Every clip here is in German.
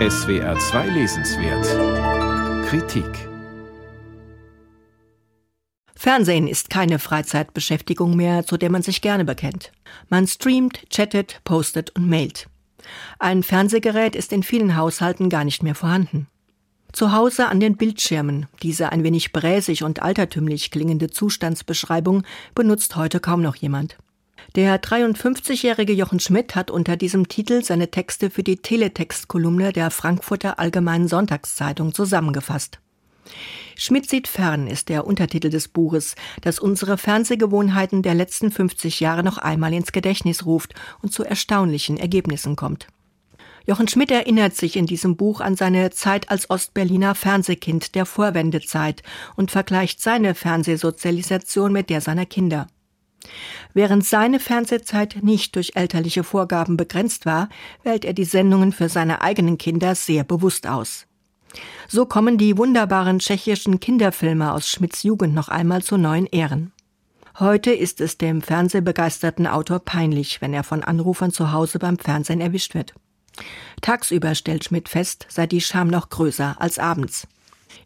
SWR 2 Lesenswert Kritik Fernsehen ist keine Freizeitbeschäftigung mehr, zu der man sich gerne bekennt. Man streamt, chattet, postet und mailt. Ein Fernsehgerät ist in vielen Haushalten gar nicht mehr vorhanden. Zu Hause an den Bildschirmen, diese ein wenig bräsig und altertümlich klingende Zustandsbeschreibung, benutzt heute kaum noch jemand. Der 53-jährige Jochen Schmidt hat unter diesem Titel seine Texte für die Teletext-Kolumne der Frankfurter Allgemeinen Sonntagszeitung zusammengefasst. Schmidt sieht fern ist der Untertitel des Buches, das unsere Fernsehgewohnheiten der letzten 50 Jahre noch einmal ins Gedächtnis ruft und zu erstaunlichen Ergebnissen kommt. Jochen Schmidt erinnert sich in diesem Buch an seine Zeit als Ostberliner Fernsehkind der Vorwendezeit und vergleicht seine Fernsehsozialisation mit der seiner Kinder. Während seine Fernsehzeit nicht durch elterliche Vorgaben begrenzt war, wählt er die Sendungen für seine eigenen Kinder sehr bewusst aus. So kommen die wunderbaren tschechischen Kinderfilme aus Schmidts Jugend noch einmal zu neuen Ehren. Heute ist es dem fernsehbegeisterten Autor peinlich, wenn er von Anrufern zu Hause beim Fernsehen erwischt wird. Tagsüber stellt Schmidt fest, sei die Scham noch größer als abends.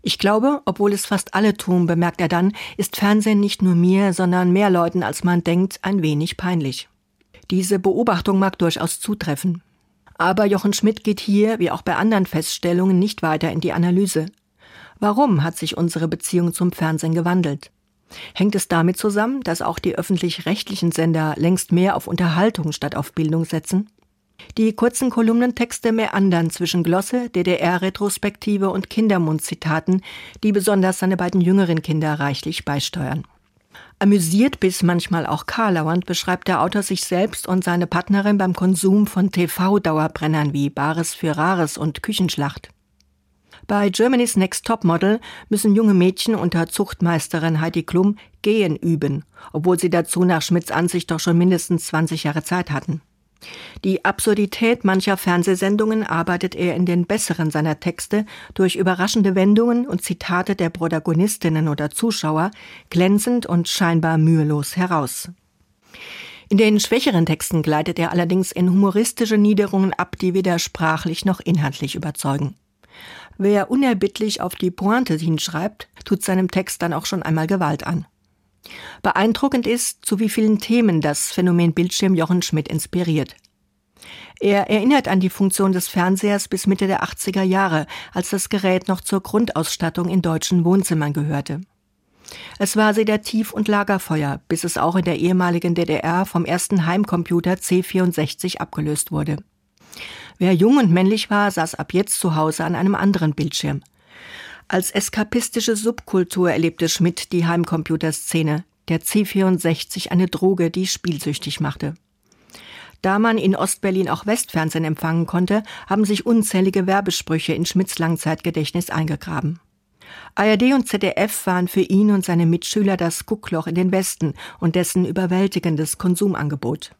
Ich glaube, obwohl es fast alle tun, bemerkt er dann, ist Fernsehen nicht nur mir, sondern mehr Leuten, als man denkt, ein wenig peinlich. Diese Beobachtung mag durchaus zutreffen. Aber Jochen Schmidt geht hier, wie auch bei anderen Feststellungen, nicht weiter in die Analyse. Warum hat sich unsere Beziehung zum Fernsehen gewandelt? Hängt es damit zusammen, dass auch die öffentlich-rechtlichen Sender längst mehr auf Unterhaltung statt auf Bildung setzen? Die kurzen Kolumnentexte meandern zwischen Glosse, DDR-Retrospektive und Kindermundzitaten, die besonders seine beiden jüngeren Kinder reichlich beisteuern. Amüsiert bis manchmal auch karlauernd beschreibt der Autor sich selbst und seine Partnerin beim Konsum von TV-Dauerbrennern wie Bares für Rares und Küchenschlacht. Bei Germany's Next Topmodel müssen junge Mädchen unter Zuchtmeisterin Heidi Klum gehen üben, obwohl sie dazu nach Schmidts Ansicht doch schon mindestens 20 Jahre Zeit hatten. Die Absurdität mancher Fernsehsendungen arbeitet er in den besseren seiner Texte durch überraschende Wendungen und Zitate der Protagonistinnen oder Zuschauer glänzend und scheinbar mühelos heraus. In den schwächeren Texten gleitet er allerdings in humoristische Niederungen ab, die weder sprachlich noch inhaltlich überzeugen. Wer unerbittlich auf die Pointe hinschreibt, tut seinem Text dann auch schon einmal Gewalt an. Beeindruckend ist, zu wie vielen Themen das Phänomen Bildschirm Jochen Schmidt inspiriert. Er erinnert an die Funktion des Fernsehers bis Mitte der 80er Jahre, als das Gerät noch zur Grundausstattung in deutschen Wohnzimmern gehörte. Es war Sedativ und Lagerfeuer, bis es auch in der ehemaligen DDR vom ersten Heimcomputer C64 abgelöst wurde. Wer jung und männlich war, saß ab jetzt zu Hause an einem anderen Bildschirm. Als eskapistische Subkultur erlebte Schmidt die Heimcomputerszene, der C64 eine Droge, die spielsüchtig machte. Da man in Ostberlin auch Westfernsehen empfangen konnte, haben sich unzählige Werbesprüche in Schmidts Langzeitgedächtnis eingegraben. ARD und ZDF waren für ihn und seine Mitschüler das Guckloch in den Westen und dessen überwältigendes Konsumangebot.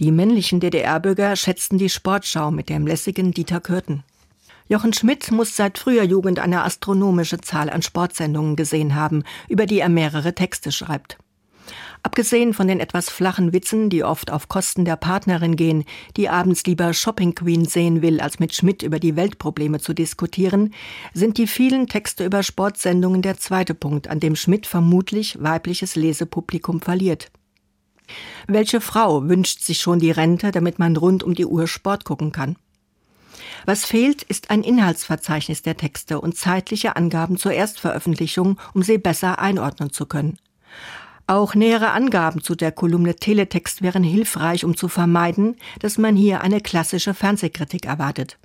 Die männlichen DDR-Bürger schätzten die Sportschau mit dem lässigen Dieter Kürten. Jochen Schmidt muss seit früher Jugend eine astronomische Zahl an Sportsendungen gesehen haben, über die er mehrere Texte schreibt. Abgesehen von den etwas flachen Witzen, die oft auf Kosten der Partnerin gehen, die abends lieber Shopping Queen sehen will, als mit Schmidt über die Weltprobleme zu diskutieren, sind die vielen Texte über Sportsendungen der zweite Punkt, an dem Schmidt vermutlich weibliches Lesepublikum verliert. Welche Frau wünscht sich schon die Rente, damit man rund um die Uhr Sport gucken kann? Was fehlt, ist ein Inhaltsverzeichnis der Texte und zeitliche Angaben zur Erstveröffentlichung, um sie besser einordnen zu können. Auch nähere Angaben zu der Kolumne Teletext wären hilfreich, um zu vermeiden, dass man hier eine klassische Fernsehkritik erwartet.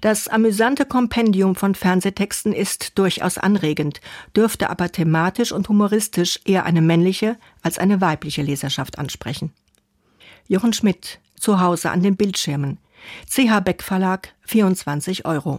Das amüsante Kompendium von Fernsehtexten ist durchaus anregend, dürfte aber thematisch und humoristisch eher eine männliche als eine weibliche Leserschaft ansprechen. Jochen Schmidt, zu Hause an den Bildschirmen, CH Beck Verlag, 24 Euro.